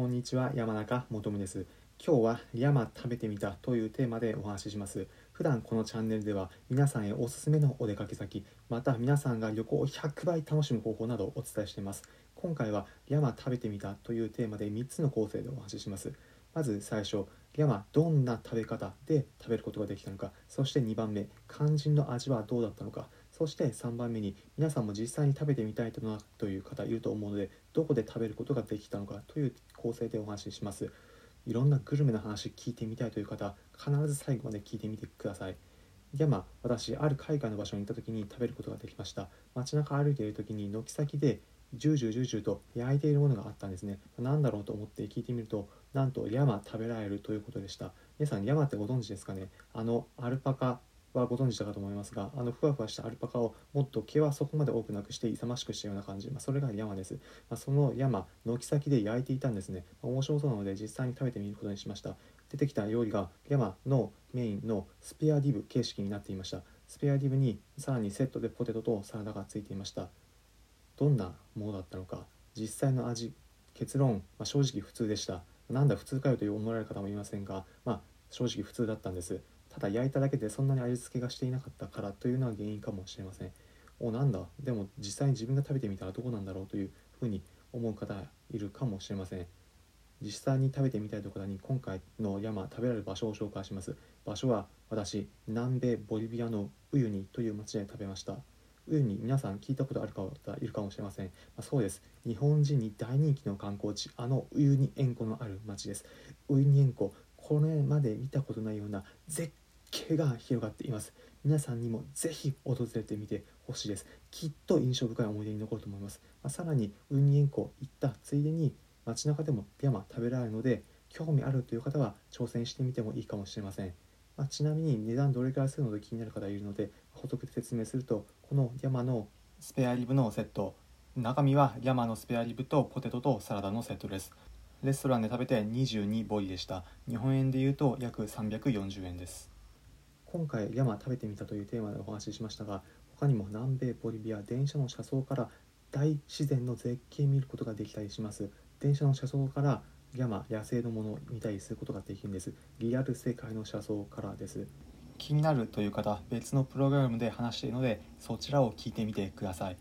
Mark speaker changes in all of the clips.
Speaker 1: こんにちは山中もとです。今日はリヤマ食べてみたというテーマでお話しします。普段このチャンネルでは皆さんへおすすめのお出かけ先また皆さんが旅行を100倍楽しむ方法などをお伝えしています。今回はリヤマ食べてみたというテーマで3つの構成でお話しします。まず最初リヤマどんな食べ方で食べることができたのかそして2番目肝心の味はどうだったのかそして3番目に皆さんも実際に食べてみたいなという方いると思うのでどこで食べることができたのかという構成でお話しします。いろんなグルメの話聞いてみたいという方必ず最後まで聞いてみてください。でまあ私ある海外の場所に行った時に食べることができました。街中歩いている時に軒先でジュージュージュージューと焼いているものがあったんですね。何だろうと思って聞いてみるとなんとリャマ食べられるということでした。皆さんリャマってご存知ですかね？あのアルパカはご存知だかと思いますがあのふわふわしたアルパカをもっと毛はそこまで多くなくして勇ましくしたような感じ、まあ、それが山です、まあ、その山軒先で焼いていたんですね、まあ、面白そうなので実際に食べてみることにしました。出てきた料理が山のメインのスペアディブ形式になっていました。スペアディブにさらにセットでポテトとサラダがついていました。どんなものだったのか。実際の味結論、ま正直普通でした。なんだ普通かよと思われる方もいませんが、まあ、正直普通だったんです。ただ焼いただけでそんなに味付けがしていなかったからというのは原因かもしれません。おなんだ？でも実際に自分が食べてみたらどこなんだろうというふうに思う方いるかもしれません。実際に食べてみたいところに今回の山食べられる場所を紹介します。場所は私南米ボリビアのウユニという町で食べました。ウユニ皆さん聞いたことある方いるかもしれません、まあ、そうです。日本人に大人気の観光地あのウユニ塩湖のある町です。ウユニ塩湖これまで見たことないような絶景が広がっています。皆さんにもぜひ訪れてみてほしいです。きっと印象深い思い出に残ると思います、まあ、さらにウニ塩湖行ったついでに街中でもピアマ食べられるので興味あるという方は挑戦してみてもいいかもしれません、まあ、ちなみに値段どれくらいするので気になる方いるので補足で説明するとこの山のスペアリブのセット中身は山のスペアリブとポテトとサラダのセットです。レストランで食べて22ボリでした。日本円で言うと約340円です。今回山食べてみたというテーマでお話ししましたが他にも南米ボリビア電車の車窓から大自然の絶景見ることができたりします。電車の車窓から山野生のものを見たりすることができるんです。リアル世界の車窓からです。気になるという方別のプログラムで話しているのでそちらを聞いてみてください。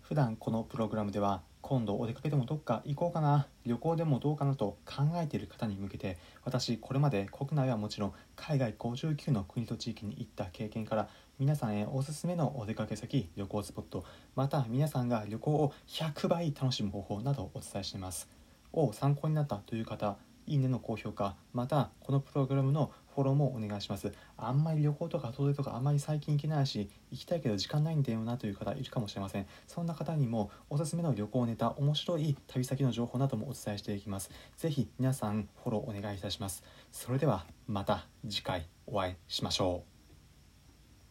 Speaker 1: 普段このプログラムでは今度お出かけでもどっか行こうかな旅行でもどうかなと考えている方に向けて私これまで国内はもちろん海外59の国と地域に行った経験から皆さんへおすすめのお出かけ先旅行スポットまた皆さんが旅行を100倍楽しむ方法などをお伝えしています。を参考になったという方いいねの高評価またこのプログラムのフォローもお願いします。あんまり旅行とか遠出とかあんまり最近行けないし行きたいけど時間ないんだよなという方いるかもしれません。そんな方にもおすすめの旅行ネタ面白い旅先の情報などもお伝えしていきます。是非皆さんフォローお願いいたします。それではまた次回お会いしましょう。